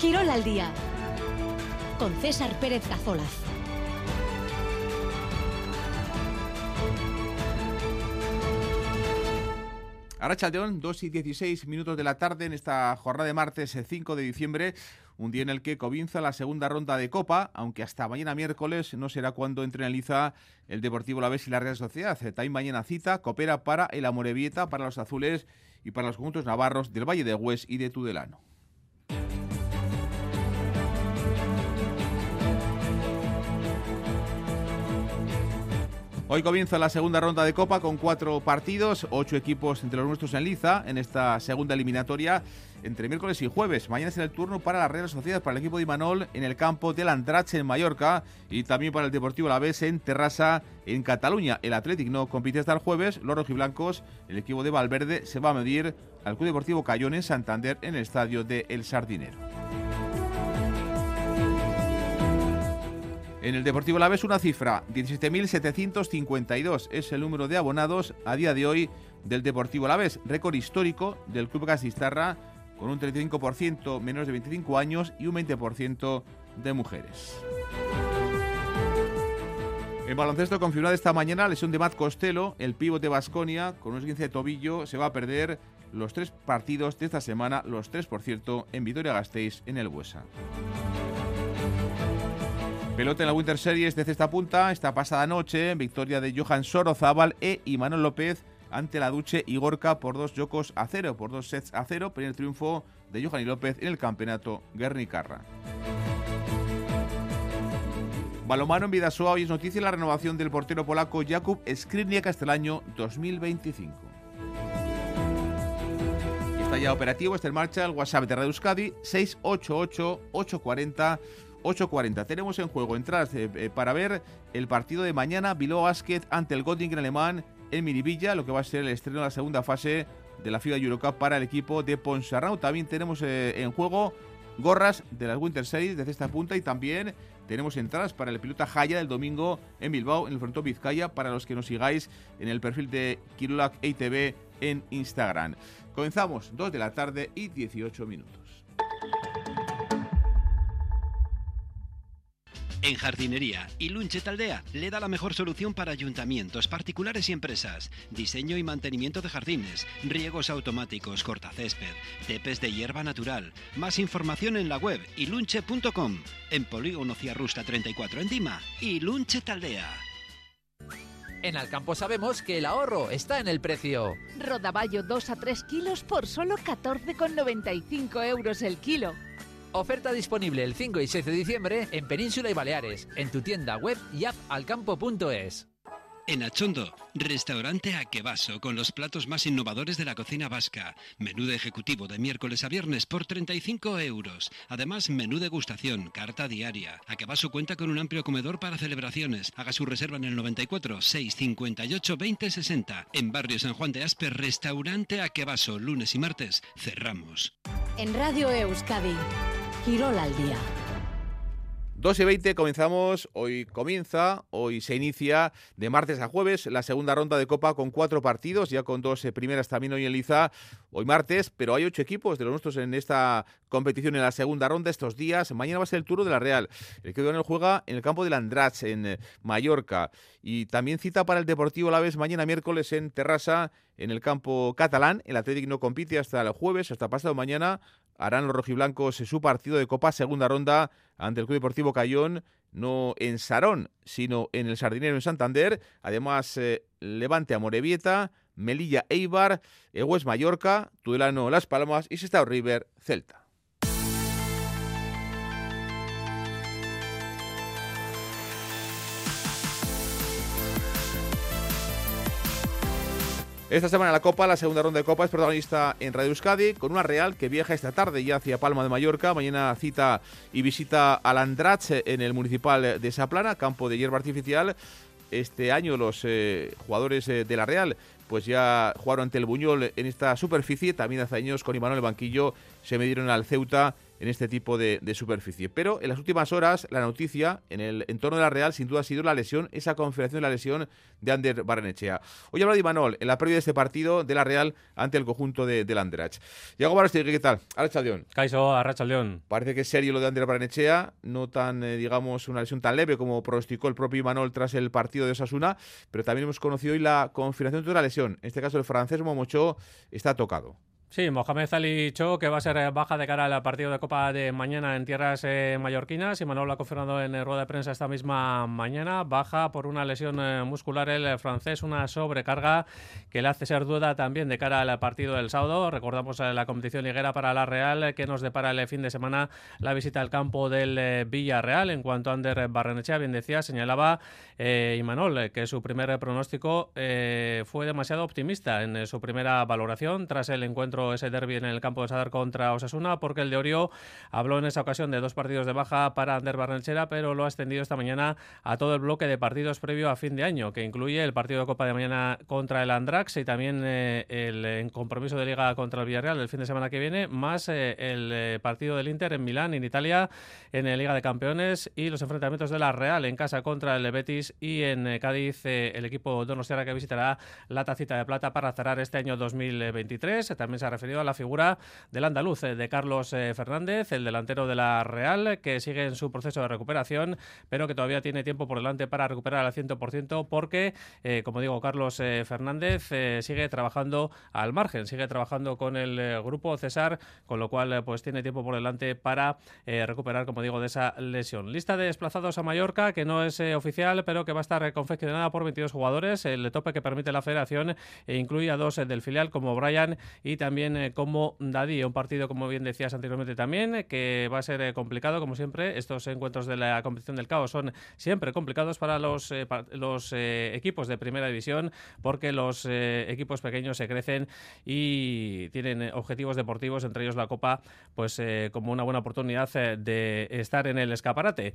Quirol al día con César Pérez Cazolaz. Arrachaldeón, 2 y 16 minutos de la tarde en esta jornada de martes 5 eh, de diciembre, un día en el que comienza la segunda ronda de Copa, aunque hasta mañana miércoles no será cuando entrenaliza el Deportivo La Vez y la Real Sociedad. También mañana cita, coopera para el Amorebieta, para los azules y para los conjuntos navarros del Valle de Hues y de Tudelano. Hoy comienza la segunda ronda de Copa con cuatro partidos, ocho equipos entre los nuestros en Liza en esta segunda eliminatoria entre miércoles y jueves. Mañana es el turno para la Real Sociedad, para el equipo de Imanol en el campo del Andrache en Mallorca y también para el Deportivo La Vez en Terrassa en Cataluña. El Athletic no compite hasta el jueves, los rojiblancos, el equipo de Valverde se va a medir al Club Deportivo Cayón en Santander en el estadio de El Sardinero. En el Deportivo La Vez una cifra, 17.752 es el número de abonados a día de hoy del Deportivo La Vez, récord histórico del Club Gasistarra con un 35% menos de 25 años y un 20% de mujeres. En baloncesto confirmada esta mañana lesión de Matt Costello, el pívot de Basconia, con un 15 de tobillo, se va a perder los tres partidos de esta semana, los tres por cierto, en Vitoria-Gasteiz en el Buesa. Pelota en la Winter Series desde esta punta, esta pasada noche, victoria de Johan Sorozábal e Imanol López ante la Duche y por dos yocos a cero, por dos sets a cero, primer triunfo de Johan y López en el campeonato Guernicarra. Balomano en Vidasoa hoy es noticia la renovación del portero polaco Jakub Skriniak hasta el año 2025. está ya operativo, está en marcha el WhatsApp de Radio Euskadi 688 840 8.40. Tenemos en juego entradas eh, eh, para ver el partido de mañana, Bilbao Basket ante el Göttingen alemán en Miribilla, lo que va a ser el estreno de la segunda fase de la FIBA Eurocup para el equipo de Ponsarnau. También tenemos eh, en juego gorras de las Winter Series desde esta punta y también tenemos entradas para el pilota Jaya del domingo en Bilbao, en el Frontón Vizcaya, para los que nos sigáis en el perfil de Kirulak EITV en Instagram. Comenzamos 2 de la tarde y 18 minutos. En jardinería, Ilunche Taldea le da la mejor solución para ayuntamientos, particulares y empresas. Diseño y mantenimiento de jardines, riegos automáticos, cortacésped, tepes de hierba natural. Más información en la web ilunche.com. En Polígono Ciarrusta 34 en Dima, Ilunche Taldea. En Alcampo sabemos que el ahorro está en el precio. Rodaballo 2 a 3 kilos por solo 14,95 euros el kilo. Oferta disponible el 5 y 6 de diciembre en Península y Baleares, en tu tienda web y app alcampo.es. En Achondo, restaurante Aquevaso con los platos más innovadores de la cocina vasca. Menú de ejecutivo de miércoles a viernes por 35 euros. Además, menú degustación, carta diaria. Aquevaso cuenta con un amplio comedor para celebraciones. Haga su reserva en el 94 658 2060. En Barrio San Juan de Asper, restaurante Aquevaso, lunes y martes. Cerramos. En Radio Euskadi, Quirol al día. 2 y 20 comenzamos, hoy comienza, hoy se inicia de martes a jueves la segunda ronda de Copa con cuatro partidos, ya con dos eh, primeras también hoy en Liza, hoy martes, pero hay ocho equipos de los nuestros en esta competición en la segunda ronda estos días. Mañana va a ser el turno de la Real. El que el juega en el campo del Andratx, en eh, Mallorca. Y también cita para el Deportivo La Vez mañana miércoles en Terrassa, en el campo catalán. El Atlético no compite hasta el jueves, hasta pasado mañana harán los rojiblancos su partido de Copa segunda ronda ante el Club Deportivo Cayón, no en Sarón, sino en el Sardinero en Santander. Además, eh, Levante a Morevieta, Melilla Eibar, Egues Mallorca, Tudelano Las Palmas y Sestao River Celta. Esta semana la Copa, la segunda ronda de Copa, es protagonista en Radio Euskadi con una Real que viaja esta tarde ya hacia Palma de Mallorca. Mañana cita y visita al Andrach en el municipal de Saplana, campo de hierba artificial. Este año los eh, jugadores eh, de la Real pues ya jugaron ante el Buñol en esta superficie. También hace años con Imanol el banquillo se midieron al Ceuta en este tipo de, superficie. Pero en las últimas horas, la noticia en el entorno de la Real, sin duda, ha sido la lesión, esa confirmación de la lesión de Ander Barrenechea. Hoy habla de Imanol en la previa de este partido de la Real ante el conjunto de, del Anderach. Diego Barastegui, ¿qué tal? Arrachaldeón. Caiso, Arrachaldeón. Parece que es serio lo de Ander Barrenechea, no tan, eh, digamos, una lesión tan leve como pronosticó el propio Imanol tras el partido de Osasuna, pero también hemos conocido hoy la confirmación de una lesión. En este caso, el francés Momocho está tocado. Sí, Mohamed Ali Cho, que va a ser eh, baja de cara al partido de Copa de mañana en tierras eh, mallorquinas. Y Manuel lo ha confirmado en rueda de prensa esta misma mañana. Baja por una lesión eh, muscular el francés, una sobrecarga que le hace ser duda también de cara al partido del sábado. Recordamos la competición liguera para la Real, que nos depara el fin de semana la visita al campo del Villarreal. En cuanto a Ander Barrenechea, bien decía, señalaba eh, Imanol que su primer pronóstico fue demasiado optimista en su primera valoración tras el encuentro ese derby en el campo de Sadar contra Osasuna, porque el de Orio habló en esa ocasión de dos partidos de baja para Ander Barranchera, pero lo ha extendido esta mañana a todo el bloque de partidos previo a fin de año, que incluye el partido de Copa de mañana contra el Andrax y también eh, el compromiso de Liga contra el Villarreal el fin de semana que viene, más eh, el eh, partido del Inter en Milán, en Italia, en la Liga de Campeones y los enfrentamientos de la Real en casa contra el Betis y en Cádiz el equipo donostiara que visitará la tacita de plata para cerrar este año 2023. También se ha referido a la figura del andaluz, eh, de Carlos eh, Fernández, el delantero de la Real, que sigue en su proceso de recuperación, pero que todavía tiene tiempo por delante para recuperar al 100%, porque, eh, como digo, Carlos Fernández sigue trabajando al margen, sigue trabajando con el grupo César, con lo cual pues tiene tiempo por delante para recuperar, como digo, de esa lesión. Lista de desplazados a Mallorca, que no es oficial, pero que va a estar confeccionada por 22 jugadores. El tope que permite la federación incluye a dos del filial como Brian y también eh, como Dadí. Un partido, como bien decías anteriormente también, que va a ser eh, complicado, como siempre. Estos encuentros de la competición del caos son siempre complicados para los, eh, los equipos de primera división porque los equipos pequeños se crecen y tienen objetivos deportivos, entre ellos la Copa, pues como una buena oportunidad de estar en el escaparate.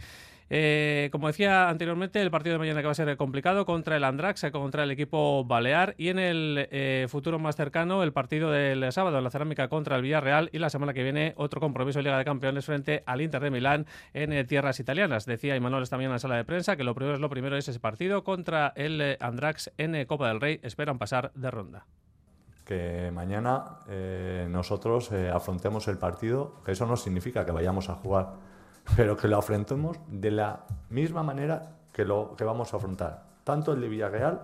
como decía anteriormente, el partido de mañana que va a ser complicado contra el Andrax, contra el equipo Balear y en el futuro más cercano el partido del sábado en la cerámica contra el Villarreal y la semana que viene otro compromiso en Liga de Campeones frente al Inter de Milán en eh, tierras italianas. Decía Imanol esta en la sala de prensa que lo primero es lo primero es ese partido contra el eh, Andrax en eh, Copa del Rey. Esperan pasar de ronda que mañana nosotros afrontemos el partido, que eso no significa que vayamos a jugar, pero que lo afrontemos de la misma manera que lo que vamos a afrontar, tanto el de Villarreal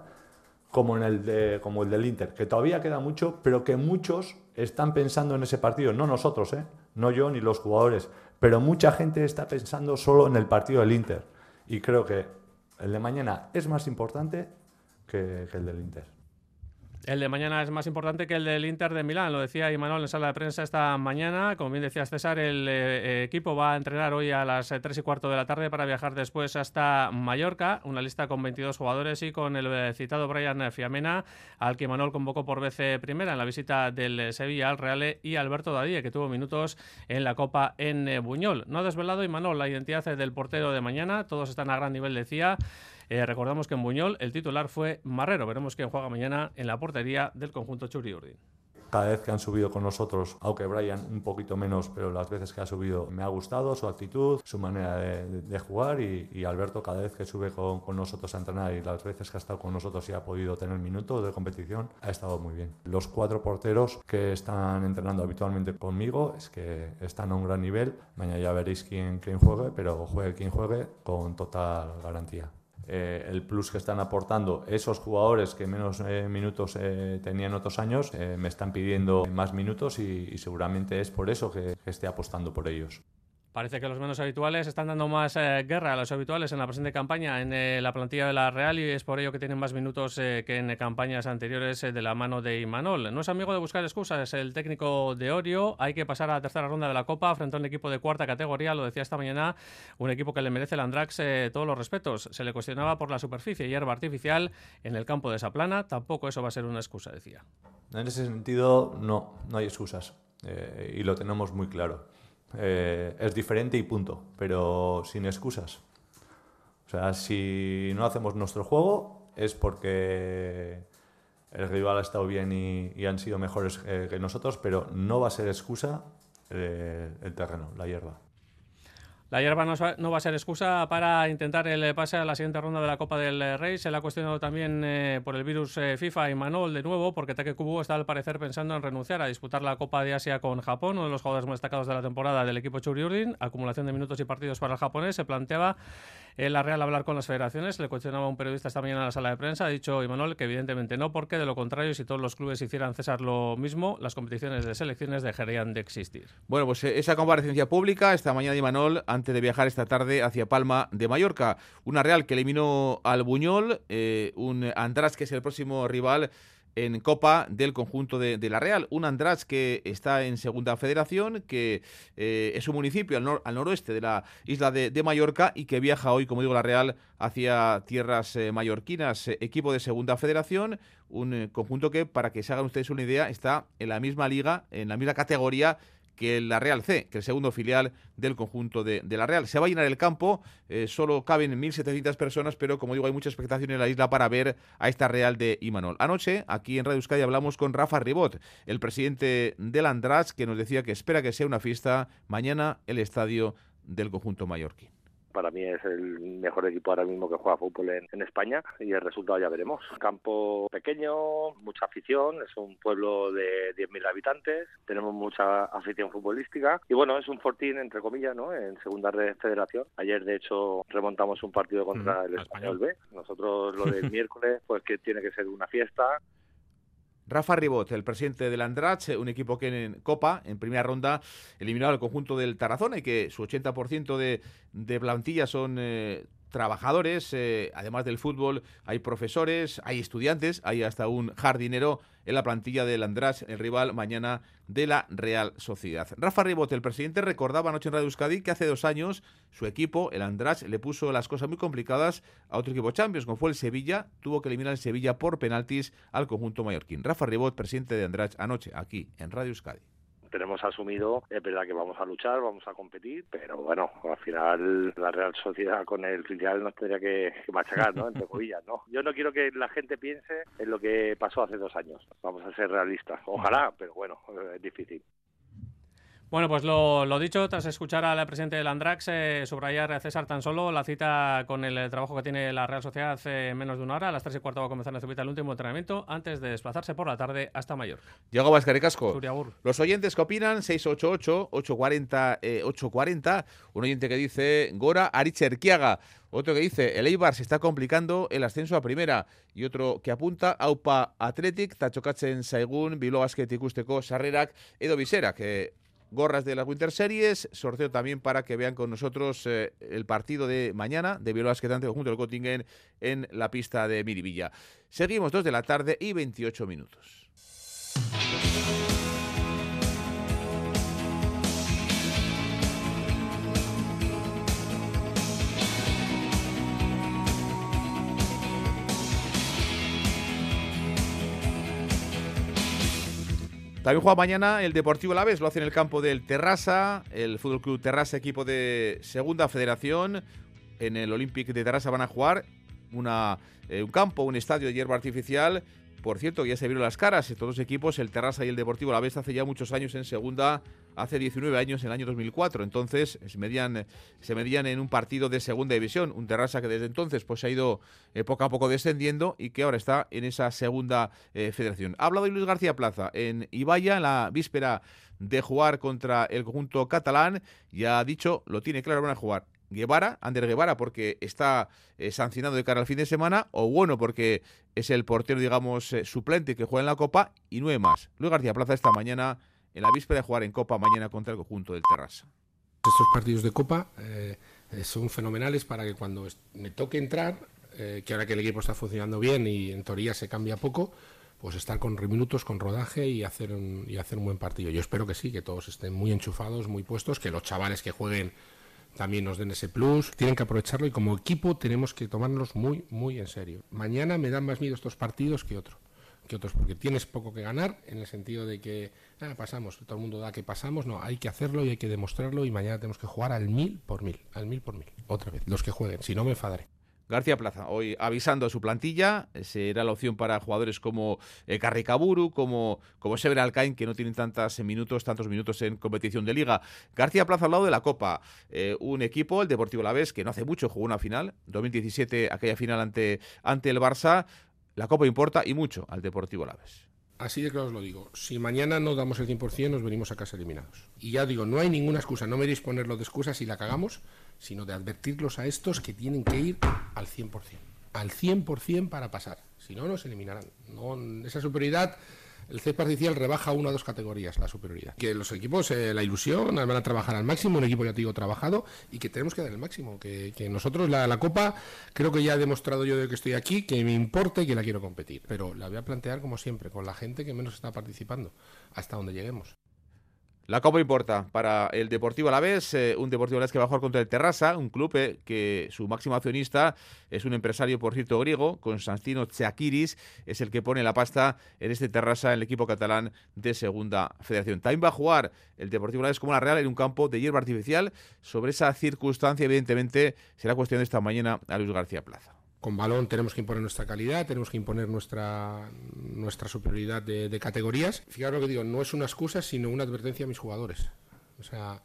como, en el de, como el del Inter, que todavía queda mucho, pero que muchos están pensando en ese partido, no nosotros, ¿eh? no yo ni los jugadores, pero mucha gente está pensando solo en el partido del Inter. Y creo que el de mañana es más importante que, que el del Inter. El de mañana es más importante que el del Inter de Milán, lo decía Imanol en sala de prensa esta mañana. Como bien decías César, el eh, equipo va a entrenar hoy a las 3 y cuarto de la tarde para viajar después hasta Mallorca, una lista con 22 jugadores y con el eh, citado Brian Fiamena, al que Imanol convocó por vez primera en la visita del Sevilla al Reale, y Alberto Dadía, que tuvo minutos en la Copa en eh, Buñol. No ha desvelado Imanol la identidad del portero de mañana, todos están a gran nivel, decía. Eh, recordamos que en Buñol el titular fue Marrero. Veremos quién juega mañana en la portería del conjunto Churi Urdin cada vez que han subido con nosotros, aunque Brian un poquito menos, pero las veces que ha subido me ha gustado su actitud, su manera de, jugar y, Alberto cada vez que sube con, con, nosotros a entrenar y las veces que ha estado con nosotros y ha podido tener minutos de competición, ha estado muy bien. Los cuatro porteros que están entrenando habitualmente conmigo es que están a un gran nivel. Mañana ya veréis quién, quién juegue, pero juegue quien juegue con total garantía. Eh, el plus que están aportando esos jugadores que menos eh, minutos eh, tenían otros años, me están pidiendo más minutos y, seguramente es por eso que esté apostando por ellos. Parece que los menos habituales están dando más eh, guerra a los habituales en la presente campaña en eh, la plantilla de la Real y es por ello que tienen más minutos eh, que en campañas anteriores de la mano de Imanol. No es amigo de buscar excusas, el técnico de Orio. Hay que pasar a la tercera ronda de la Copa frente a un equipo de cuarta categoría, lo decía esta mañana, un equipo que le merece el Andrax todos los respetos. Se le cuestionaba por la superficie y hierba artificial en el campo de esa plana. Tampoco eso va a ser una excusa, decía. En ese sentido, no, no hay excusas y lo tenemos muy claro. Eh, es diferente y punto, pero sin excusas. O sea, si no hacemos nuestro juego es porque el rival ha estado bien y, han sido mejores eh, que nosotros, pero no va a ser excusa el terreno, la hierba. La hierba no, va a ser excusa para intentar el pase a la siguiente ronda de la Copa del Rey. Se le ha cuestionado también eh, por el virus eh, FIFA y Manol de nuevo, porque Take Kubo está al parecer pensando en renunciar a disputar la Copa de Asia con Japón, uno de los jugadores más destacados de la temporada del equipo Churi Urdin. Acumulación de minutos y partidos para el japonés. Se planteaba en la Real hablar con las federaciones. Le cuestionaba un periodista esta mañana en la sala de prensa. Ha dicho Imanol que evidentemente no, porque de lo contrario, si todos los clubes hicieran cesar lo mismo, las competiciones de selecciones dejarían de existir. Bueno, pues eh, esa comparecencia pública esta mañana de Imanol antes de viajar esta tarde hacia Palma de Mallorca. Una Real que eliminó al Buñol, eh, un András que es el próximo rival en Copa del conjunto de, la Real. Un András que está en Segunda Federación, que eh, es un municipio al, noroeste de la isla de, Mallorca y que viaja hoy, como digo, la Real hacia tierras eh, mallorquinas. Eh, equipo de Segunda Federación, un conjunto que, para que se hagan ustedes una idea, está en la misma liga, en la misma categoría que la Real C, que el segundo filial del conjunto de, la Real. Se va a llenar el campo, eh, solo caben 1.700 personas, pero como digo, hay mucha expectación en la isla para ver a esta Real de Imanol. Anoche, aquí en Radio Euskadi, hablamos con Rafa Ribot, el presidente del András, que nos decía que espera que sea una fiesta mañana el estadio del conjunto mallorquín para mí es el mejor equipo ahora mismo que juega fútbol en, España y el resultado ya veremos. Campo pequeño, mucha afición, es un pueblo de 10.000 habitantes, tenemos mucha afición futbolística y bueno, es un fortín entre comillas, ¿no? En segunda red federación. Ayer de hecho remontamos un partido contra el Español B. Nosotros lo del miércoles pues que tiene que ser una fiesta Rafa Ribot, el presidente del Andrach, un equipo que en Copa, en primera ronda, eliminó al conjunto del Tarazona y que su 80% de, de plantilla son eh, trabajadores, eh, además del fútbol, hay profesores, hay estudiantes, hay hasta un jardinero en la plantilla del András, el rival mañana de la Real Sociedad. Rafa Ribot, el presidente, recordaba anoche en Radio Euskadi que hace dos años su equipo, el András, le puso las cosas muy complicadas a otro equipo Champions, como fue el Sevilla, tuvo que eliminar el Sevilla por penaltis al conjunto mallorquín. Rafa Ribot, presidente de András, anoche aquí en Radio Euskadi tenemos asumido, es verdad que vamos a luchar, vamos a competir, pero bueno, al final la Real Sociedad con el filial nos tendría que, machacar, ¿no? Entre comillas, ¿no? Yo no quiero que la gente piense en lo que pasó hace dos años. Vamos a ser realistas. Ojalá, pero bueno, es difícil. Bueno, pues lo, dicho, tras escuchar al presidente del Andrax eh, subrayar a César tan solo la cita con el trabajo que tiene la Real Sociedad hace menos de una hora. A las tres y cuarto va a comenzar en el último entrenamiento antes de desplazarse por la tarde hasta Mallorca. Llegó Casco. Los oyentes que opinan, 688-840, 840. Eh, un oyente que dice Gora Aricherquiaga. Otro que dice, el Eibar se está complicando el ascenso a primera. Y otro que apunta, Aupa Athletic, Tachokatzen Saigun, Bilbao Basket Ikusteko, Sarrerak, Edo Visera, que gorras de las Winter Series. Sorteo también para que vean con nosotros eh, el partido de mañana de Bilbao Basquetante junto al Göttingen en la pista de Miribilla. Seguimos dos de la tarde y 28 minutos. También juega mañana el Deportivo Laves, lo hace en el campo del Terrassa, el Fútbol Club Terrassa, equipo de Segunda Federación. En el Olympic de Terrassa van a jugar una, eh, un campo, un estadio de hierba artificial. Por cierto, ya se vieron las caras, estos dos equipos, el Terrassa y el Deportivo Laves, hace ya muchos años en Segunda hace 19 años, en el año 2004. Entonces se medían, se medían en un partido de segunda división. Un Terrassa que desde entonces pues, ha ido eh, poco a poco descendiendo y que ahora está en esa segunda eh, federación. Ha hablado Luis García Plaza en Ibaya, en la víspera de jugar contra el conjunto catalán. Y ha dicho, lo tiene claro, van a jugar Guevara, Ander Guevara, porque está eh, sancionado de cara al fin de semana, o bueno, porque es el portero, digamos, suplente que juega en la Copa, y nueve más. Luis García Plaza esta mañana en la víspera de jugar en Copa mañana contra el conjunto del Terrassa. Estos partidos de Copa eh, son fenomenales para que cuando me toque entrar, eh, que ahora que el equipo está funcionando bien y en teoría se cambia poco, pues estar con minutos, con rodaje y hacer, un, y hacer un buen partido. Yo espero que sí, que todos estén muy enchufados, muy puestos, que los chavales que jueguen también nos den ese plus, tienen que aprovecharlo y como equipo tenemos que tomárnoslos muy, muy en serio. Mañana me dan más miedo estos partidos que otros que otros, porque tienes poco que ganar en el sentido de que ah, pasamos, todo el mundo da que pasamos, no, hay que hacerlo y hay que demostrarlo y mañana tenemos que jugar al mil por mil, al mil por mil, otra vez, los que jueguen, si no me enfadaré. García Plaza, hoy avisando a su plantilla, será la opción para jugadores como eh, Carricaburu, como, como Sever Alcain, que no tienen tantos minutos, tantos minutos en competición de liga. García Plaza al lado de la Copa, eh, un equipo, el Deportivo Alavés, que no hace mucho jugó una final, 2017, aquella final ante, ante el Barça. La Copa importa y mucho al Deportivo Alavés. Así de claro os lo digo. Si mañana no damos el 100%, nos venimos a casa eliminados. Y ya digo, no hay ninguna excusa. No me deis ponerlo de excusa si la cagamos, sino de advertirlos a estos que tienen que ir al 100%. Al 100% para pasar. Si no, nos eliminarán. No, esa superioridad el CEP parcial rebaja una o dos categorías la superioridad. Que los equipos, eh, la ilusión, van a trabajar al máximo, un equipo ya te digo trabajado y que tenemos que dar el máximo. Que, nosotros la, la, Copa, creo que ya he demostrado yo de que estoy aquí, que me importa y que la quiero competir. Pero la voy a plantear como siempre, con la gente que menos está participando, hasta donde lleguemos. La Copa importa para el Deportivo Alavés, eh, un Deportivo Alavés que va a jugar contra el Terrassa, un club eh, que su máximo accionista es un empresario, por cierto, griego, Constantino Tsakiris, es el que pone la pasta en este Terrassa, en el equipo catalán de Segunda Federación. También va a jugar el Deportivo Alavés como la Real en un campo de hierba artificial. Sobre esa circunstancia, evidentemente, será cuestión de esta mañana a Luis García Plaza con balón tenemos que imponer nuestra calidad, tenemos que imponer nuestra, nuestra superioridad de, categorías. Fijaros lo que digo, no es una excusa, sino una advertencia a mis jugadores. O sea,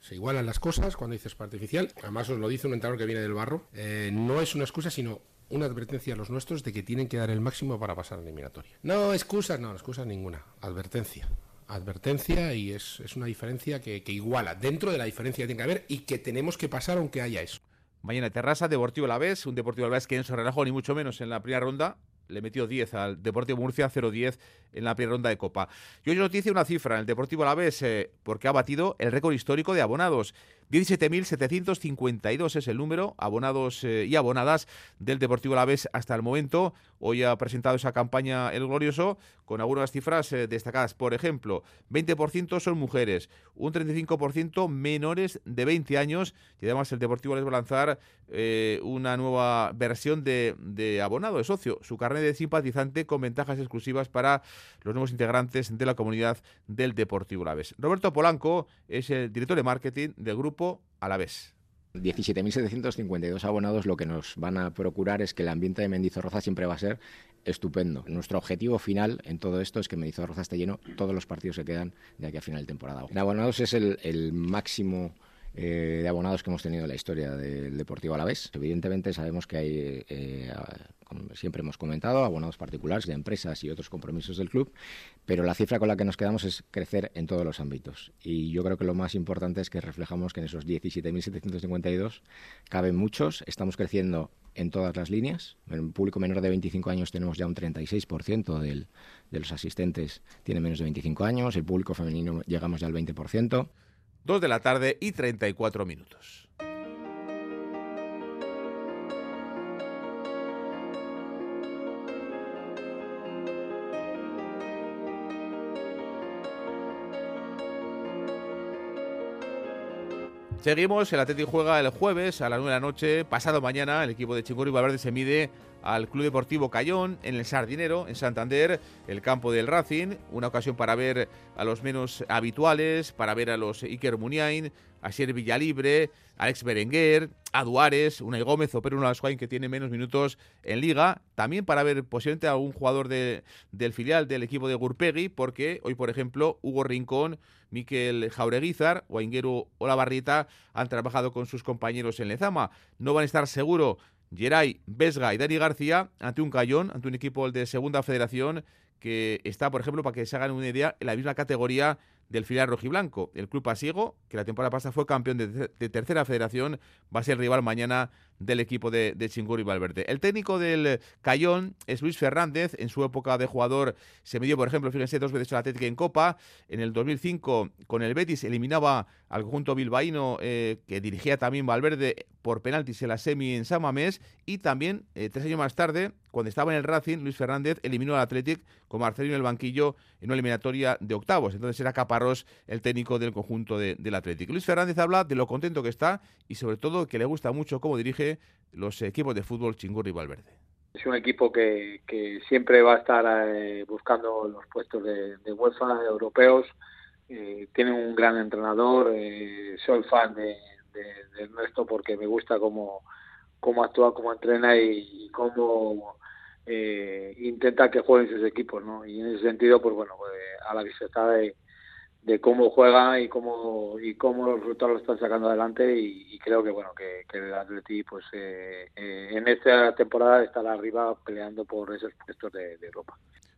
se igualan las cosas cuando dices artificial. Además os lo dice un entrenador que viene del barro. Eh, no es una excusa, sino una advertencia a los nuestros de que tienen que dar el máximo para pasar a la eliminatoria. No, excusas, no, excusas ninguna. Advertencia. Advertencia y es, una diferencia que, que iguala dentro de la diferencia que tiene que haber y que tenemos que pasar aunque haya eso. Mañana Terrassa, Deportivo vez, un Deportivo vez que no se relajó ni mucho menos en la primera ronda. Le metió 10 al Deportivo Murcia, 0-10 en la primera ronda de Copa. Y hoy noticia una cifra en el Deportivo Alavés, eh, porque ha batido el récord histórico de abonados. 17.752 es el número, abonados eh, y abonadas del Deportivo Alavés hasta el momento. Hoy ha presentado esa campaña El Glorioso con algunas cifras eh, destacadas. Por ejemplo, 20% son mujeres, un 35% menores de 20 años y además el Deportivo les va a lanzar eh, una nueva versión de, de, abonado, de socio, su carnet de simpatizante con ventajas exclusivas para los nuevos integrantes de la comunidad del Deportivo Alavés. Roberto Polanco es el director de marketing del grupo a la vez. 17.752 abonados lo que nos van a procurar es que el ambiente de Mendizorroza siempre va a ser estupendo. Nuestro objetivo final en todo esto es que Mendizorroza esté lleno todos los partidos que quedan de aquí a final de temporada. En abonados es el, máximo eh, de abonados que hemos tenido en la historia del Deportivo Alavés. Evidentemente sabemos que hay eh, como siempre hemos comentado, abonados particulares de empresas y otros compromisos del club, pero la cifra con la que nos quedamos es crecer en todos los ámbitos. Y yo creo que lo más importante es que reflejamos que en esos 17.752 caben muchos, estamos creciendo en todas las líneas. En el público menor de 25 años tenemos ya un 36% del, de los asistentes tiene menos de 25 años, el público femenino llegamos ya al 20%. Dos de la tarde y 34 minutos. Seguimos, el Atlético juega el jueves a las 9 de la noche, pasado mañana el equipo de Chingori Valverde se mide al Club Deportivo Cayón en el Sardinero, en Santander, el campo del Racing, una ocasión para ver a los menos habituales, para ver a los Iker Muniain, a Sier Villalibre, Alex Berenguer, a Duárez, Unai Gómez o Pedro Unascuain que tiene menos minutos en Liga, también para ver posiblemente a algún jugador del filial del equipo de Gurpegui, porque hoy, por ejemplo, Hugo Rincón, Miquel Jaureguizar o Inguero Olavarrieta han trabajado con sus compañeros en Lezama. No van a estar seguro Geray, Vesga y Dani García ante un Cayón, ante un equipo de Segunda Federación que está, por ejemplo, para que se hagan una idea, en la misma categoría del filial rojiblanco. El club pasiego, que la temporada pasada fue campeón de, tercera federación, va a ser rival mañana del equipo de, de y Valverde. El técnico del Cayón es Luis Fernández. En su época de jugador se midió, por ejemplo, fíjense, dos veces el Atlético en Copa. En el 2005 con el Betis eliminaba al conjunto bilbaíno eh, que dirigía también Valverde por penaltis en la semi en San Mamés. Y también, eh, tres años más tarde, cuando estaba en el Racing, Luis Fernández eliminó al Athletic con Marcelino en el banquillo en una eliminatoria de octavos. Entonces era Caparrós el técnico del conjunto del Athletic. Luis Fernández habla de lo contento que está y sobre todo que le gusta mucho cómo dirige los equipos de fútbol Chingurri Valverde. Es un equipo que, siempre va a estar eh, buscando los puestos de, UEFA europeos. Eh, tiene un gran entrenador. Eh, soy fan de, de, Ernesto porque me gusta cómo cómo actúa, cómo entrena y, cómo eh, intenta que jueguen sus equipos, ¿no? Y en ese sentido, pues bueno, a la vista de, de cómo juega y cómo y cómo los resultados lo están sacando adelante y, creo que bueno que, el Atleti pues eh, eh, en esta temporada estará arriba peleando por esos puestos de Europa.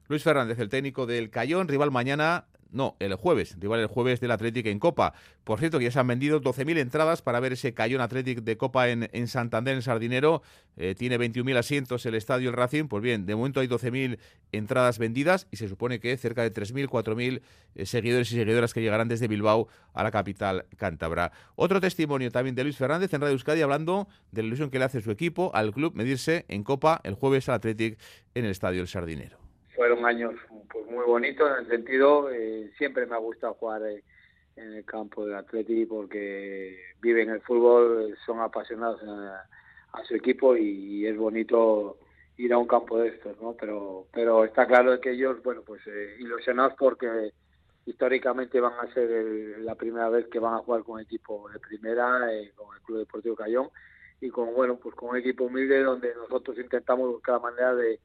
Luis Fernández, el técnico del Cayón, rival mañana no, el jueves, rival el jueves del Atlético en Copa. Por cierto, que ya se han vendido 12.000 entradas para ver ese Cayón Atlético de Copa en, Santander, en Sardinero. Eh, tiene 21.000 asientos el estadio El Racing. Pues bien, de momento hay 12.000 entradas vendidas y se supone que cerca de 3.000, 4.000 eh, seguidores y seguidoras que llegarán desde Bilbao a la capital cántabra. Otro testimonio también de Luis Fernández en Radio Euskadi hablando de la ilusión que le hace su equipo al club medirse en Copa el jueves al Atlético en el estadio El Sardinero fueron años pues muy bonitos en el sentido, eh, siempre me ha gustado jugar eh, en el campo del Atleti porque viven el fútbol, son apasionados a, su equipo y, es bonito ir a un campo de estos, ¿no? Pero, pero está claro que ellos, bueno, pues eh, ilusionados porque históricamente van a ser la primera vez que van a jugar con equipo de primera, eh, con el Club Deportivo Cayón y con, bueno, pues con un equipo humilde donde nosotros intentamos buscar la manera de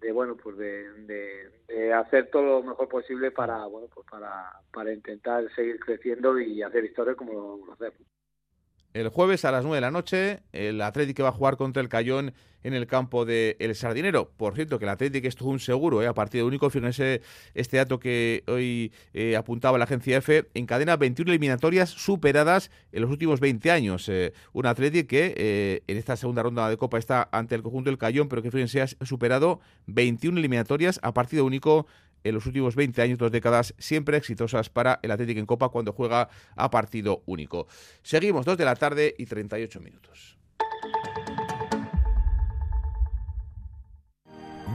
de bueno pues de, de, hacer todo lo mejor posible para bueno pues para, para intentar seguir creciendo y hacer historia como lo hacemos el jueves a las 9 de la noche, el Atlético va a jugar contra el Cayón en el campo de El Sardinero. Por cierto, que el Atlético estuvo un seguro ¿eh? a partido único. Fíjense este dato que hoy eh, apuntaba la agencia F. Encadena 21 eliminatorias superadas en los últimos 20 años. Eh, un Atlético que eh, en esta segunda ronda de Copa está ante el conjunto del Cayón, pero que fíjense ha superado 21 eliminatorias a partido único en los últimos 20 años, dos décadas siempre exitosas para el Atlético en Copa cuando juega a partido único. Seguimos, 2 de la tarde y 38 minutos.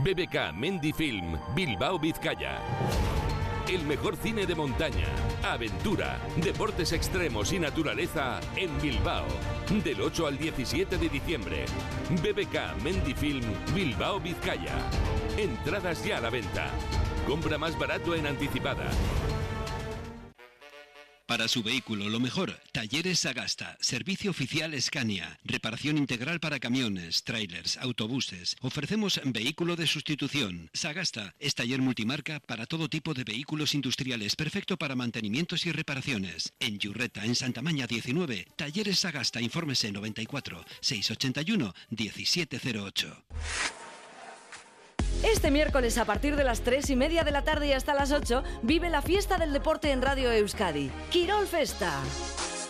BBK Mendy Film, Bilbao Vizcaya. El mejor cine de montaña, aventura, deportes extremos y naturaleza en Bilbao. Del 8 al 17 de diciembre. BBK Mendy Film, Bilbao Vizcaya. Entradas ya a la venta. Compra más barato en anticipada. Para su vehículo, lo mejor, Talleres Sagasta, servicio oficial Scania, reparación integral para camiones, trailers, autobuses. Ofrecemos vehículo de sustitución. Sagasta es taller multimarca para todo tipo de vehículos industriales, perfecto para mantenimientos y reparaciones. En Yurreta, en Santa Maña 19, Talleres Sagasta, infórmese 94 681 1708. Este miércoles a partir de las 3 y media de la tarde y hasta las 8 vive la fiesta del deporte en Radio Euskadi. Quirol Festa.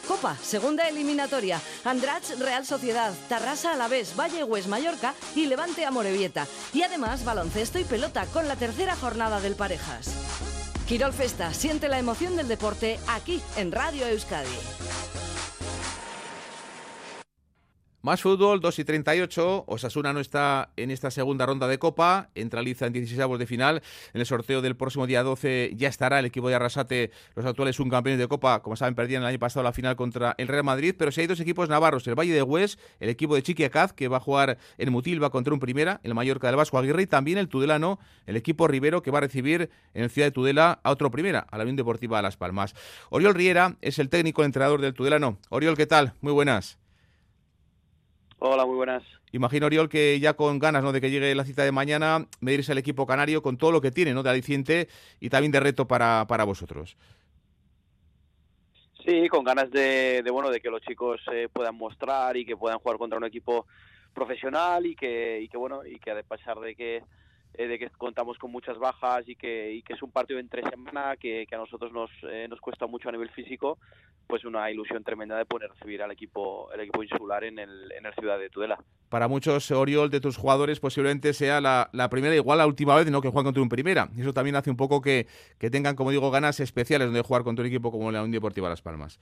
Copa, segunda eliminatoria. Andrach Real Sociedad, Tarrasa Alavés, Valle Hues Mallorca y Levante Amorebieta. Y además baloncesto y pelota con la tercera jornada del Parejas. Quirol Festa, siente la emoción del deporte aquí en Radio Euskadi. Más fútbol, 2 y 38. Osasuna no está en esta segunda ronda de Copa. Entra Liza en 16 de final. En el sorteo del próximo día 12 ya estará el equipo de Arrasate, los actuales subcampeones de Copa. Como saben, perdían el año pasado la final contra el Real Madrid. Pero si hay dos equipos navarros: el Valle de Hues, el equipo de Chiquiacaz, que va a jugar en Mutilva contra un primera, el Mallorca del Vasco Aguirre. Y también el Tudelano, el equipo Rivero, que va a recibir en el Ciudad de Tudela a otro primera, a la Unión Deportiva Las Palmas. Oriol Riera es el técnico entrenador del Tudelano. Oriol, ¿qué tal? Muy buenas. Hola, muy buenas. Imagino, Oriol, que ya con ganas ¿no? de que llegue la cita de mañana, medirse al equipo canario con todo lo que tiene ¿no? de aliciente y también de reto para, para vosotros. Sí, con ganas de, bueno de que los chicos eh, puedan mostrar y que puedan jugar contra un equipo profesional y que, y que bueno y que a pesar de que eh, de que contamos con muchas bajas y que, y que es un partido entre semana que, que a nosotros nos, eh, nos cuesta mucho a nivel físico, pues una ilusión tremenda de poder recibir al equipo el equipo insular en el, en el ciudad de Tudela. Para muchos, Oriol, de tus jugadores, posiblemente sea la, la primera, igual la última vez ¿no? que juegan contra un primera. Y eso también hace un poco que, que tengan, como digo, ganas especiales de jugar contra un equipo como la Unión Deportiva Las Palmas.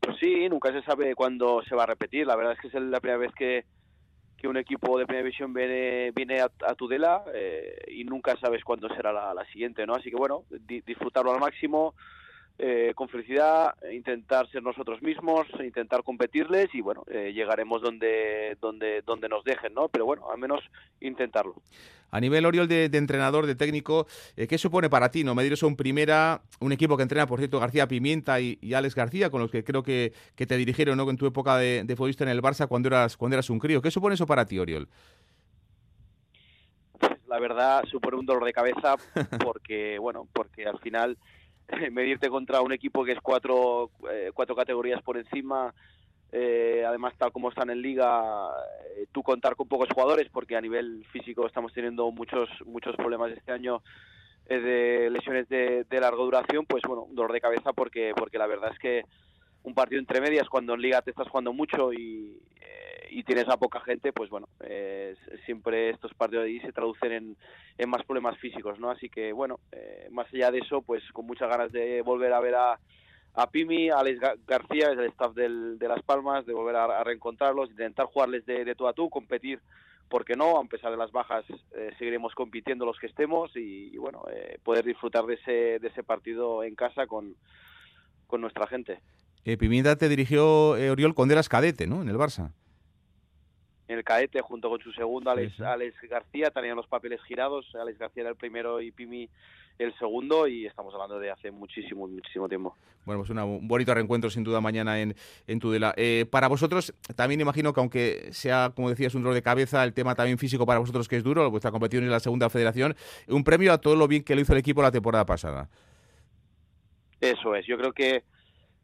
Pues sí, nunca se sabe cuándo se va a repetir. La verdad es que es la primera vez que, que un equipo de primera división viene, viene a, Tudela eh, y nunca sabes cuándo será la, siguiente, ¿no? Así que bueno, disfrutarlo al máximo, eh, con felicidad, intentar ser nosotros mismos, intentar competirles y bueno, eh, llegaremos donde, donde, donde nos dejen, ¿no? Pero bueno, al menos intentarlo. A nivel Oriol de, entrenador, de técnico, eh, ¿qué supone para ti? No Mediro son primera, un equipo que entrena, por cierto, García Pimienta y, Alex García, con los que creo que, que te dirigieron ¿no? en tu época de, de, futbolista en el Barça cuando eras, cuando eras un crío. ¿Qué supone eso para ti, Oriol? La verdad, supone un dolor de cabeza porque, bueno, porque al final medirte contra un equipo que es cuatro, eh, cuatro categorías por encima, eh, además tal como están en liga, eh, tú contar con pocos jugadores, porque a nivel físico estamos teniendo muchos, muchos problemas este año de lesiones de, de larga duración, pues bueno, dolor de cabeza porque, porque la verdad es que un partido entre medias cuando en liga te estás jugando mucho y, y tienes a poca gente, pues bueno, eh, siempre estos partidos de ahí se traducen en, en, más problemas físicos, ¿no? Así que bueno, eh, más allá de eso, pues con muchas ganas de volver a ver a, a Pimi, a Alex García, es el staff del, de Las Palmas, de volver a, reencontrarlos, intentar jugarles de, de tú a tú, competir, porque no, a pesar de las bajas, eh, seguiremos compitiendo los que estemos y, bueno, eh, poder disfrutar de ese, de ese partido en casa con, con nuestra gente. Eh, Pimienta te dirigió Oriol cuando eras cadete, ¿no? En el Barça en el caete junto con su segundo Alex, Alex García, tenían los papeles girados, Alex García era el primero y Pimi el segundo y estamos hablando de hace muchísimo, muchísimo tiempo. Bueno, pues un bonito reencuentro sin duda mañana en, en Tudela. Eh, para vosotros, también imagino que aunque sea, como decías, un dolor de cabeza, el tema también físico para vosotros que es duro, vuestra competición es la segunda federación, un premio a todo lo bien que lo hizo el equipo la temporada pasada. Eso es, yo creo que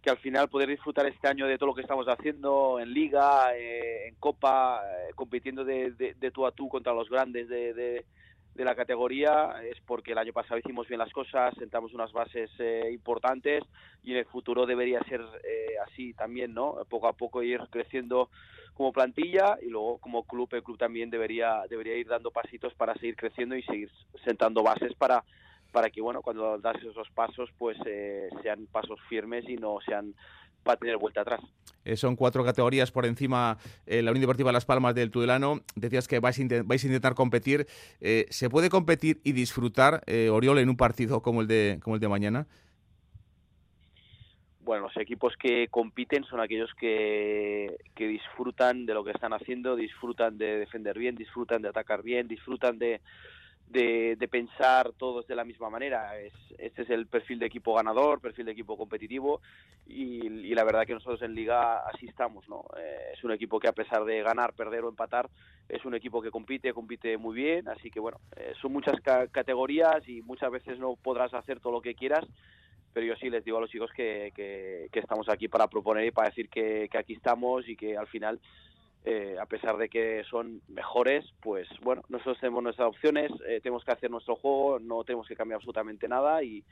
que al final poder disfrutar este año de todo lo que estamos haciendo en liga, eh, en copa, eh, compitiendo de, de, tú a tú contra los grandes de, de, la categoría, es porque el año pasado hicimos bien las cosas, sentamos unas bases eh, importantes y en el futuro debería ser así también, ¿no? Poco a poco ir creciendo como plantilla y luego como club, el club también debería, debería ir dando pasitos para seguir creciendo y seguir sentando bases para para que bueno cuando das esos pasos pues eh, sean pasos firmes y no sean para tener vuelta atrás. Eh, son cuatro categorías por encima eh, la Unión Deportiva Las Palmas del Tudelano. Decías que vais a, vais a intentar competir. ¿Se puede competir y disfrutar, Oriol, en un partido como el de, como el de mañana? Bueno, los equipos que compiten son aquellos que, que disfrutan de lo que están haciendo, disfrutan de defender bien, disfrutan de atacar bien, disfrutan de, de, pensar todos de la misma manera. Es, este es el perfil de equipo ganador, perfil de equipo competitivo y, la verdad que nosotros en liga así estamos. ¿no? Eh, es un equipo que a pesar de ganar, perder o empatar, es un equipo que compite, compite muy bien. Así que bueno, eh, son muchas categorías y muchas veces no podrás hacer todo lo que quieras. Pero yo sí les digo a los chicos que, que, estamos aquí para proponer y para decir que aquí estamos y que al final eh, a pesar de que son mejores, pues bueno, nosotros tenemos nuestras opciones, eh, tenemos que hacer nuestro juego, no tenemos que cambiar absolutamente nada y,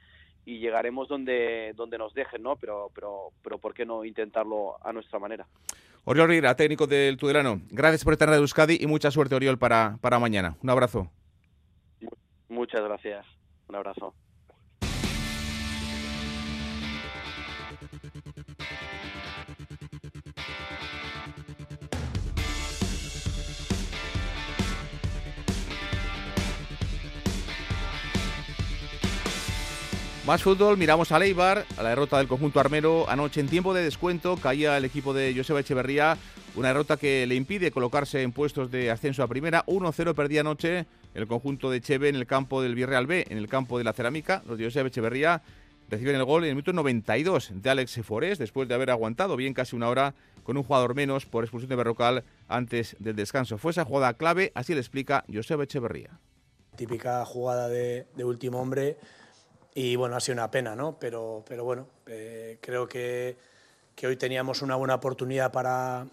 llegaremos donde, donde nos dejen, ¿no? Pero, pero, pero ¿por qué no intentarlo a nuestra manera? Oriol Rira, técnico del Tudelano, gracias por estar en Euskadi y mucha suerte, Oriol, para, para mañana. Un abrazo. Muchas gracias. Un abrazo. Más fútbol, miramos a Leibar, a la derrota del conjunto armero. Anoche en tiempo de descuento caía el equipo de Joseba Echeverría, una derrota que le impide colocarse en puestos de ascenso a primera. 1-0 perdía anoche el conjunto de Cheve en el campo del Villarreal B, en el campo de la Cerámica. Los de Echeverría reciben el gol en el minuto 92 de Alex Forés, después de haber aguantado bien casi una hora con un jugador menos por expulsión de Berrocal antes del descanso. Fue esa jugada clave, así le explica Joseba Echeverría. Típica jugada de último hombre y bueno, ha sido una pena, ¿no? Pero, pero bueno, eh, creo que, que, hoy teníamos una buena oportunidad para,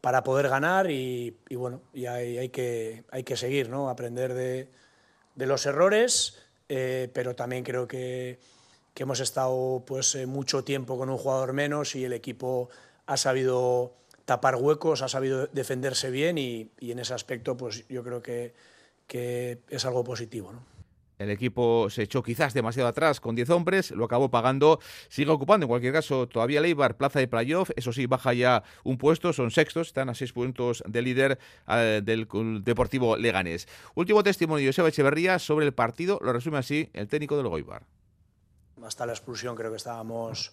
para poder ganar y, bueno, y hay, hay, que, hay que seguir, ¿no? Aprender de, de los errores, eh, pero también creo que, que hemos estado pues eh, mucho tiempo con un jugador menos y el equipo ha sabido tapar huecos, ha sabido defenderse bien y, y en ese aspecto pues yo creo que, que es algo positivo, ¿no? El equipo se echó quizás demasiado atrás con 10 hombres, lo acabó pagando, sigue ocupando en cualquier caso todavía Leibar plaza de playoff, eso sí, baja ya un puesto, son sextos, están a seis puntos de líder eh, del Deportivo Leganés. Último testimonio de Joseba Echeverría sobre el partido, lo resume así el técnico del Goibar. hasta la expulsión creo que estábamos,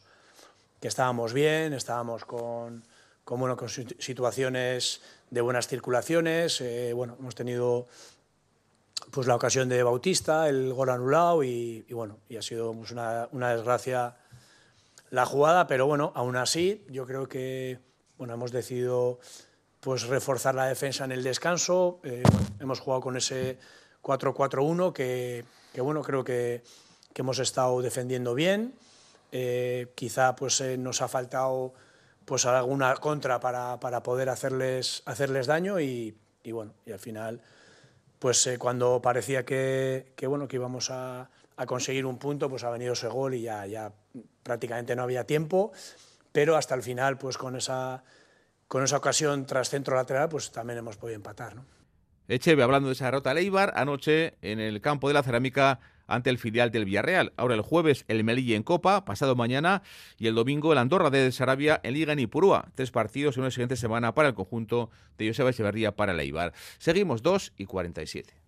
que estábamos bien, estábamos con, con situaciones de buenas circulaciones. Eh, bueno, hemos tenido pues la ocasión de Bautista, el gol anulado y, bueno, y ha sido pues, una, desgracia la jugada, pero bueno, aún así yo creo que bueno, hemos decidido pues reforzar la defensa en el descanso. Eh, hemos jugado con ese 4-4-1 que, bueno, creo que, que, hemos estado defendiendo bien. Eh, quizá pues eh, nos ha faltado pues alguna contra para, para poder hacerles, hacerles daño y, bueno, y al final pues cuando parecía que, que, bueno, que íbamos a, a, conseguir un punto, pues ha venido ese gol y ya, prácticamente no había tiempo, pero hasta el final pues con esa con esa ocasión tras centro lateral, pues también hemos podido empatar. ¿no? Echeve, hablando de esa derrota Leibar, anoche en el campo de la cerámica ante el filial del Villarreal. Ahora el jueves el Melilla en Copa, pasado mañana, y el domingo el Andorra de Sarabia en Liga en Ipurúa. Tres partidos en una siguiente semana para el conjunto de Joseba Echeverría para Leibar. Seguimos 2 y 47.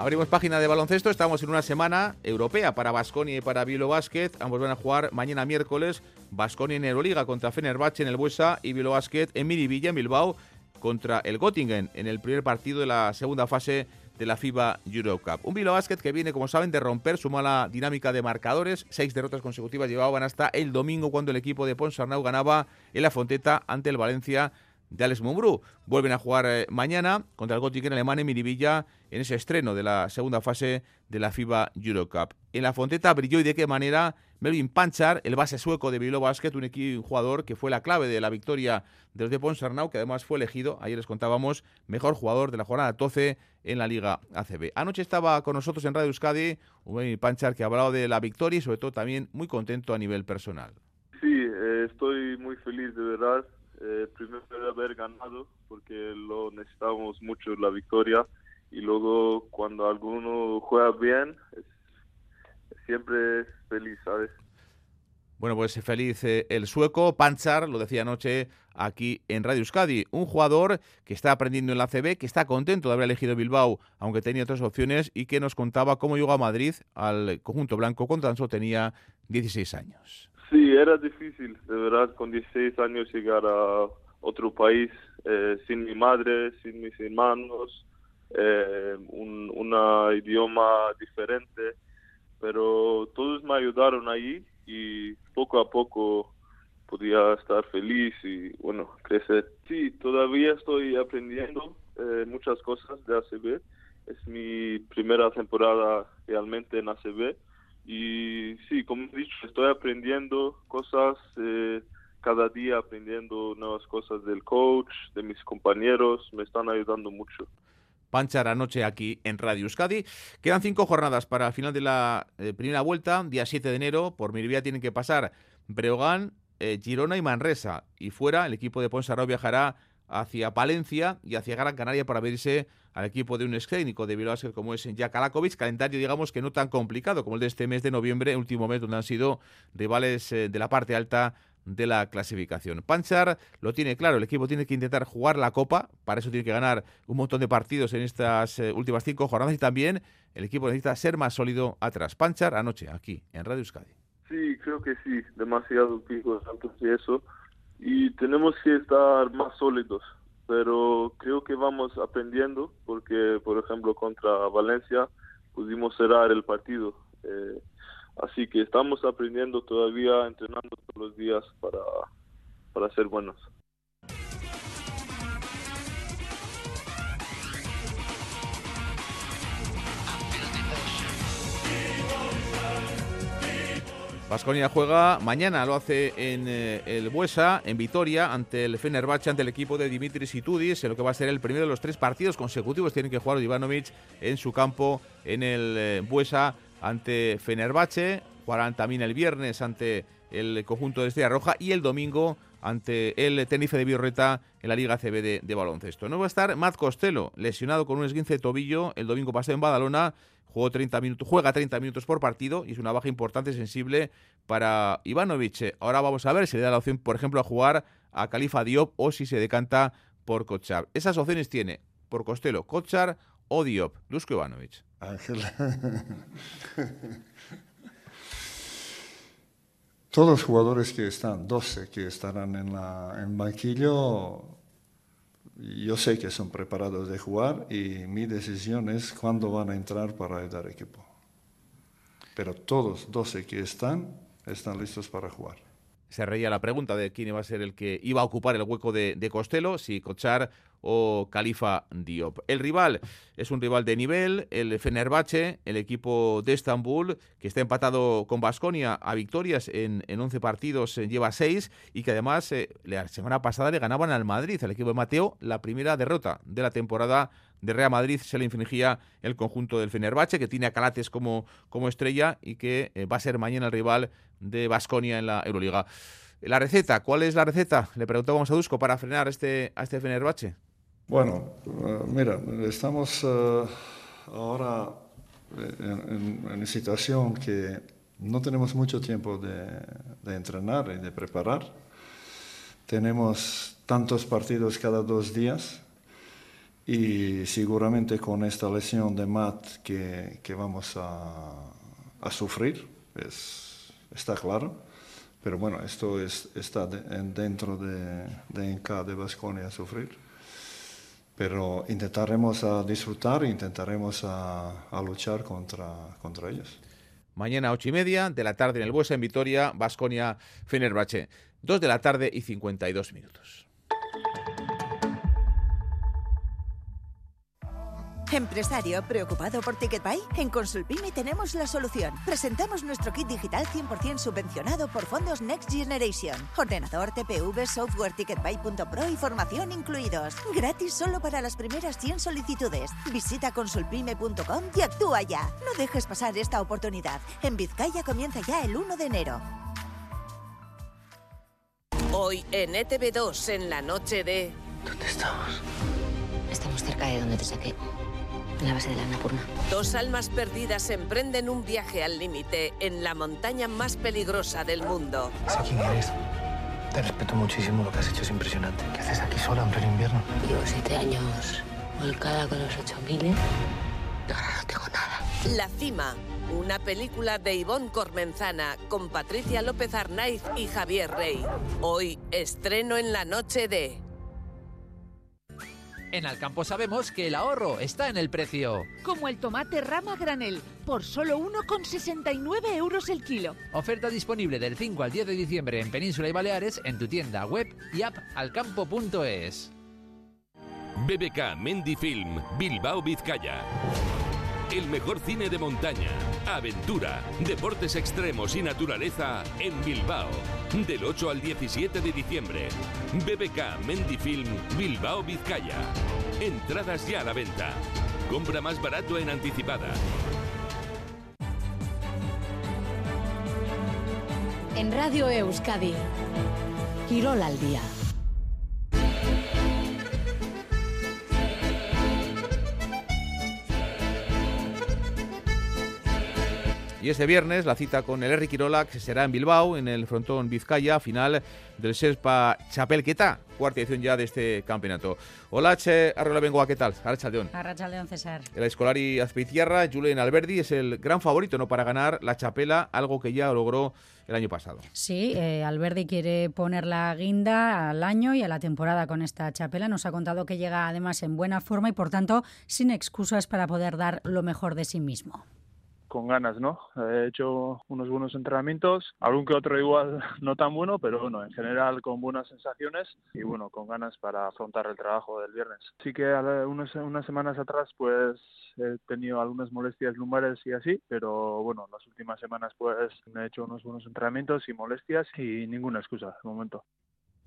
Abrimos página de baloncesto. Estamos en una semana europea para Basconia y para Vilo Basket. Ambos van a jugar mañana miércoles. Basconia en Euroliga contra Fenerbahce en el Buesa y Vilo Basket en Miribilla, en Bilbao, contra el Göttingen en el primer partido de la segunda fase de la FIBA Eurocup. Un Vilo Basket que viene, como saben, de romper su mala dinámica de marcadores. Seis derrotas consecutivas llevaban hasta el domingo cuando el equipo de Ponsarnau ganaba en la Fonteta ante el Valencia de Alex Mumbrú. Vuelven a jugar eh, mañana contra el Göttingen alemán en Miribilla en ese estreno de la segunda fase de la FIBA Eurocup. En la Fonteta brilló y de qué manera Melvin Panchar, el base sueco de Bilbao Basket, un, equipo, jugador que fue la clave de la victoria de los de Ponsarnau, que además fue elegido, ayer les contábamos, mejor jugador de la jornada 12 en la Liga ACB. Anoche estaba con nosotros en Radio Euskadi un Melvin Panchar que ha hablado de la victoria y sobre todo también muy contento a nivel personal. Sí, eh, estoy muy feliz de verdad eh, primero de haber ganado porque lo necesitamos mucho la victoria y luego cuando alguno juega bien es, siempre feliz, ¿sabes? Bueno, pues feliz eh, el sueco, Panchar, lo decía anoche aquí en Radio Euskadi, un jugador que está aprendiendo en la CB, que está contento de haber elegido Bilbao, aunque tenía otras opciones, y que nos contaba cómo llegó a Madrid al conjunto blanco cuando tan solo tenía 16 años. Sí, era difícil, de verdad, con 16 años llegar a otro país eh, sin mi madre, sin mis hermanos, eh, un idioma diferente, pero todos me ayudaron ahí y poco a poco podía estar feliz y bueno, crecer. Sí, todavía estoy aprendiendo eh, muchas cosas de ACB. Es mi primera temporada realmente en ACB y sí, como he dicho, estoy aprendiendo cosas, eh, cada día aprendiendo nuevas cosas del coach, de mis compañeros, me están ayudando mucho. Panchar anoche aquí en Radio Euskadi. Quedan cinco jornadas para el final de la eh, primera vuelta, día 7 de enero. Por Miribía tienen que pasar Breogán, eh, Girona y Manresa. Y fuera, el equipo de Ponsarnau viajará hacia Palencia y hacia Gran Canaria para verse al equipo de un ex técnico de Bilbao como es Jack Alakovic, calendario digamos que no tan complicado como el de este mes de noviembre, último mes donde han sido rivales eh, de la parte alta de la clasificación. Panchar lo tiene claro, el equipo tiene que intentar jugar la Copa, para eso tiene que ganar un montón de partidos en estas eh, últimas cinco jornadas y también el equipo necesita ser más sólido atrás. Panchar anoche aquí en Radio Euskadi. Sí, creo que sí, demasiado pico antes y eso y tenemos que estar más sólidos pero creo que vamos aprendiendo porque, por ejemplo, contra Valencia pudimos cerrar el partido. Eh, así que estamos aprendiendo todavía, entrenando todos los días para, para ser buenos. Vasconia juega mañana, lo hace en eh, el Buesa, en Vitoria, ante el Fenerbahce, ante el equipo de Dimitris Itudis, en lo que va a ser el primero de los tres partidos consecutivos. Tienen que jugar Ivanovic en su campo en el eh, Buesa ante Fenerbahce. Jugarán también el viernes ante el conjunto de Estrella Roja y el domingo ante el Tenerife de Biorreta en la Liga CB de, baloncesto. No va a estar Matt Costello, lesionado con un esguince de tobillo el domingo pasado en Badalona. Jugó 30 minutos, juega 30 minutos por partido y es una baja importante y sensible para Ivanovic. Ahora vamos a ver si le da la opción, por ejemplo, a jugar a Califa Diop o si se decanta por Kochar. Esas opciones tiene por Costello, Kochar o Diop. Dusko Ivanovic. Ángel. Todos los jugadores que están, 12 que estarán en, la, en banquillo, yo sé que son preparados de jugar y mi decisión es cuándo van a entrar para ayudar equipo. Pero todos 12 que están, están listos para jugar se reía la pregunta de quién iba a ser el que iba a ocupar el hueco de Costello, si Cochar o Califa Diop. El rival es un rival de nivel, el Fenerbahce, el equipo de Estambul, que está empatado con Basconia a victorias en, en 11 partidos, eh, lleva 6 y que además eh, la semana pasada le ganaban al Madrid, al equipo de Mateo, la primera derrota de la temporada de Real Madrid se le infringía el conjunto del Fenerbahce, que tiene a Calates como, como estrella y que eh, va a ser mañana el rival de Basconia en la Euroliga. La receta, ¿cuál es la receta? Le preguntábamos a Dusko para frenar este, a este Fenerbahce. Bueno, eh, mira, estamos uh, ahora en, una situación que no tenemos mucho tiempo de, entrenar y de preparar. Tenemos tantos partidos cada dos días y seguramente con esta lesión de Matt que, vamos a, sufrir, es, está claro. Pero bueno, esto es, está dentro de, de Inca de Vasconia a sufrir pero intentaremos a disfrutar e intentaremos a, a luchar contra, contra ellos. Mañana ocho y media de la tarde en el Buesa en Vitoria, Basconia Fenerbahce. Dos de la tarde y 52 minutos. Empresario preocupado por TicketBuy? En Consulpime tenemos la solución. Presentamos nuestro kit digital 100% subvencionado por fondos Next Generation. Ordenador, TPV, software ticketbuy.pro y formación incluidos. Gratis solo para las primeras 100 solicitudes. Visita consulpime.com y actúa ya. No dejes pasar esta oportunidad. En Vizcaya comienza ya el 1 de enero. Hoy en ETV2 en la noche de... ¿Dónde estamos? Estamos cerca de donde te saqué en la base de la Annapurna. Dos almas perdidas emprenden un viaje al límite en la montaña más peligrosa del mundo. Sé quién eres. Te respeto muchísimo, lo que has hecho es impresionante. ¿Qué haces aquí sola en pleno invierno? Llevo siete años volcada con los 8000 y ahora no tengo nada. La cima, una película de Ivonne Cormenzana con Patricia López Arnaiz y Javier Rey. Hoy estreno en la noche de... En Alcampo sabemos que el ahorro está en el precio. Como el tomate rama granel, por solo 1,69 euros el kilo. Oferta disponible del 5 al 10 de diciembre en Península y Baleares en tu tienda web y app alcampo.es. BBK Mendifilm, Bilbao Vizcaya. El mejor cine de montaña, aventura, deportes extremos y naturaleza en Bilbao. Del 8 al 17 de diciembre. BBK Mendifilm Bilbao Vizcaya. Entradas ya a la venta. Compra más barato en anticipada. En Radio Euskadi. Quirol al día. Y este viernes la cita con el Eric Quirola, que será en Bilbao, en el frontón Vizcaya, final del Sespa Chapelqueta, cuarta edición ya de este campeonato. Hola, Che Arrola Bengoa, ¿qué tal? Arrachaldeón. Arrachaldeón, César. El escolari Azpizierra, Julen Alberdi, es el gran favorito ¿no? para ganar la Chapela, algo que ya logró el año pasado. Sí, eh, Alberdi quiere poner la guinda al año y a la temporada con esta chapela. Nos ha contado que llega además en buena forma y por tanto sin excusas para poder dar lo mejor de sí mismo con ganas, ¿no? He hecho unos buenos entrenamientos, algún que otro igual no tan bueno, pero bueno, en general con buenas sensaciones y bueno, con ganas para afrontar el trabajo del viernes. Sí que unas, unas semanas atrás pues he tenido algunas molestias lumbares y así, pero bueno, las últimas semanas pues he hecho unos buenos entrenamientos y molestias y ninguna excusa de momento.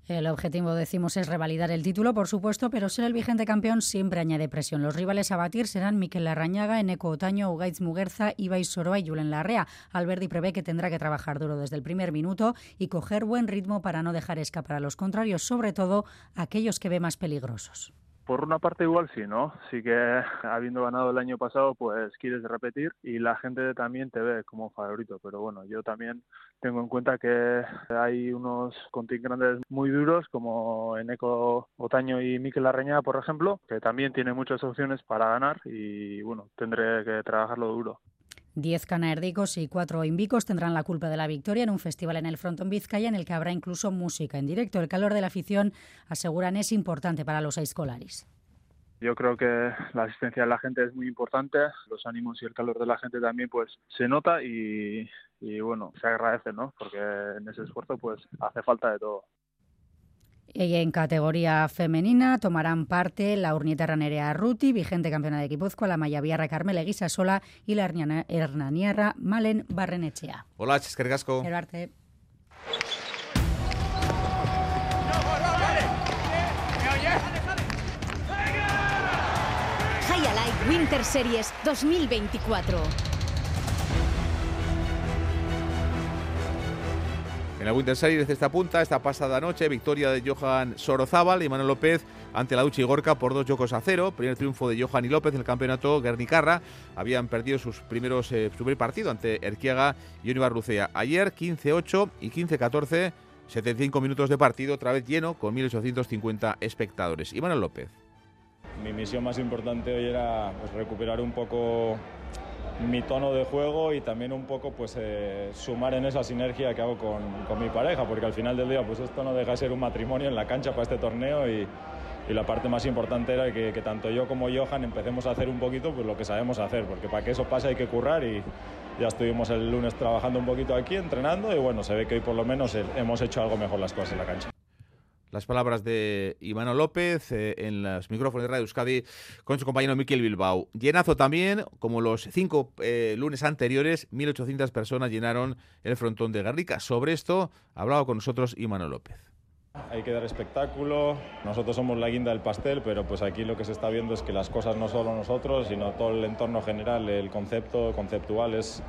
El objetivo, decimos, es revalidar el título, por supuesto, pero ser el vigente campeón siempre añade presión. Los rivales a batir serán Miquel Larrañaga, Eneco Otaño, Ugaitz Muguerza, Ibai Soroa y Julen Larrea. Alberdi prevé que tendrá que trabajar duro desde el primer minuto y coger buen ritmo para no dejar escapar a los contrarios, sobre todo aquellos que ve más peligrosos. Por una parte igual sí, ¿no? Sí que habiendo ganado el año pasado, pues quieres repetir y la gente también te ve como favorito. Pero bueno, yo también tengo en cuenta que hay unos contingentes muy duros como Eneco Otaño y Miquel Arreña, por ejemplo, que también tienen muchas opciones para ganar y bueno, tendré que trabajarlo duro. Diez canaerdicos y cuatro invicos tendrán la culpa de la victoria en un festival en el Fronton Vizcaya en el que habrá incluso música en directo. El calor de la afición, aseguran, es importante para los escolares. Yo creo que la asistencia de la gente es muy importante, los ánimos y el calor de la gente también pues se nota y, y bueno, se agradece, ¿no? Porque en ese esfuerzo pues hace falta de todo. Y en categoría femenina tomarán parte la urnietarra Nerea Ruti, vigente campeona de Guipúzcoa, la mayaviarra Carmela Guisasola y la hernaniarra Malen Barrenechea. Hola, Chisquergasco. Gerarte. Winter Series 2024. En la Winter Series desde esta punta, esta pasada noche, victoria de Johan Sorozábal y Manuel López ante la Duchi y Gorka por dos yocos a cero. Primer triunfo de Johan y López en el campeonato Guernicarra. Habían perdido sus primeros, eh, su primer partido ante Erquiaga y Univar Lucea. Ayer 15-8 y 15-14, 75 minutos de partido, otra vez lleno, con 1.850 espectadores. Y López. Mi misión más importante hoy era pues, recuperar un poco mi tono de juego y también un poco pues eh, sumar en esa sinergia que hago con, con, mi pareja, porque al final del día pues esto no deja de ser un matrimonio en la cancha para este torneo y, la parte más importante era que, que, tanto yo como Johan empecemos a hacer un poquito pues lo que sabemos hacer, porque para que eso pase hay que currar y ya estuvimos el lunes trabajando un poquito aquí, entrenando y bueno, se ve que hoy por lo menos hemos hecho algo mejor las cosas en la cancha las palabras de Ivano López eh, en los micrófonos de Radio Euskadi con su compañero Miquel Bilbao. Llenazo también, como los cinco eh, lunes anteriores, 1.800 personas llenaron el frontón de Garrica. Sobre esto ha hablado con nosotros Ivano López. Hay que dar espectáculo, nosotros somos la guinda del pastel, pero pues aquí lo que se está viendo es que las cosas no solo nosotros, sino todo el entorno general, el concepto conceptual es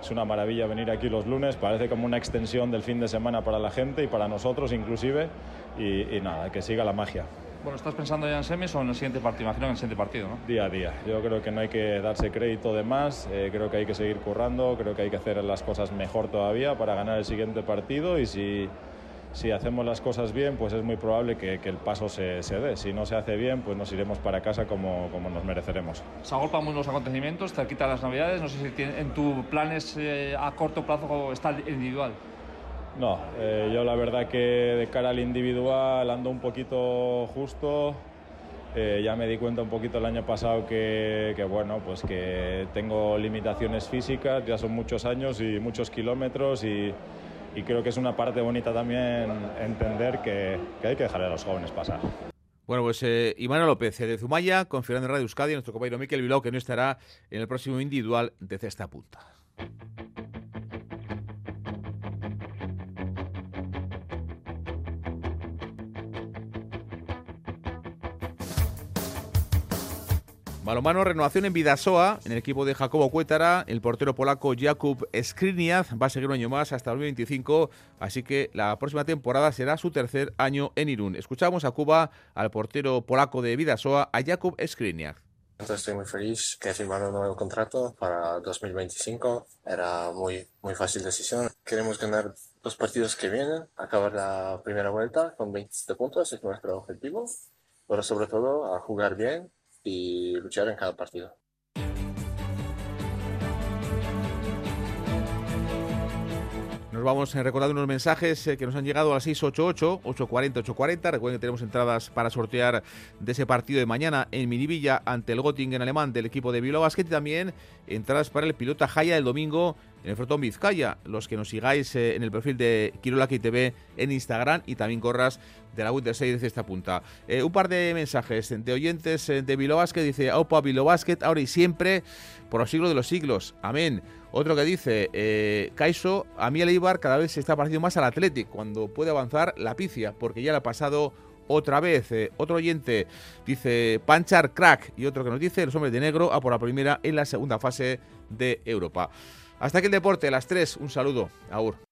es una maravilla venir aquí los lunes, parece como una extensión del fin de semana para la gente y para nosotros inclusive. Y, y nada, que siga la magia. Bueno, ¿estás pensando ya en semis o en el siguiente partido? Imagino en el siguiente partido, ¿no? Día a día. Yo creo que no hay que darse crédito de más, eh, creo que hay que seguir currando, creo que hay que hacer las cosas mejor todavía para ganar el siguiente partido y si si hacemos las cosas bien, pues es muy probable que, que el paso se, se, dé. Si no se hace bien, pues nos iremos para casa como, como nos mereceremos. Se agolpan los acontecimientos, cerquita las Navidades. No sé si tiene, en tu planes eh, a corto plazo está el individual. No, eh, yo la verdad que de cara al individual ando un poquito justo. Eh, ya me di cuenta un poquito el año pasado que, que, bueno, pues que tengo limitaciones físicas, ya son muchos años y muchos kilómetros y, y creo que es una parte bonita también entender que, hay que dejar a los jóvenes pasar. Bueno, pues eh, Iván López de Zumaya, confirmando en Radio Euskadi, nuestro compañero Miquel Bilbao, que no estará en el próximo individual de Cesta Punta. Balomano, renovación en Vidasoa, en el equipo de Jacobo Cuétara. El portero polaco Jakub Skriniar va a seguir un año más hasta el 2025, así que la próxima temporada será su tercer año en Irún. Escuchamos a Cuba al portero polaco de Vidasoa, a Jakub Skriniar. Estoy muy feliz que he firmado un nuevo contrato para 2025. Era muy, muy fácil decisión. Queremos ganar los partidos que vienen, acabar la primera vuelta con 20 puntos, es nuestro objetivo. Pero sobre todo a jugar bien y luchar en cada partido. Nos vamos a recordar unos mensajes eh, que nos han llegado a las 688, 840, 840. Recuerden que tenemos entradas para sortear de ese partido de mañana en Minivilla ante el Göttingen alemán del equipo de Bilbao Basket y también entradas para el pilota Jaya el domingo en el Frotón Vizcaya. Los que nos sigáis eh, en el perfil de Quirolaki TV en Instagram y también corras de la Winter Series de esta punta. Eh, un par de mensajes de oyentes eh, de Vilo Basket. Dice, Opa, Vilo Basket, ahora y siempre, por los siglos de los siglos. Amén. Otro que dice, eh, a mí el Eibar cada vez se está pareciendo más al Athletic cuando puede avanzar la picia, porque ya le ha pasado otra vez. Otro oyente dice Panchar Crack y otro que nos dice los hombres de negro a por la primera en la segunda fase de Europa. Hasta aquí el deporte, a las 3, un saludo. Aur.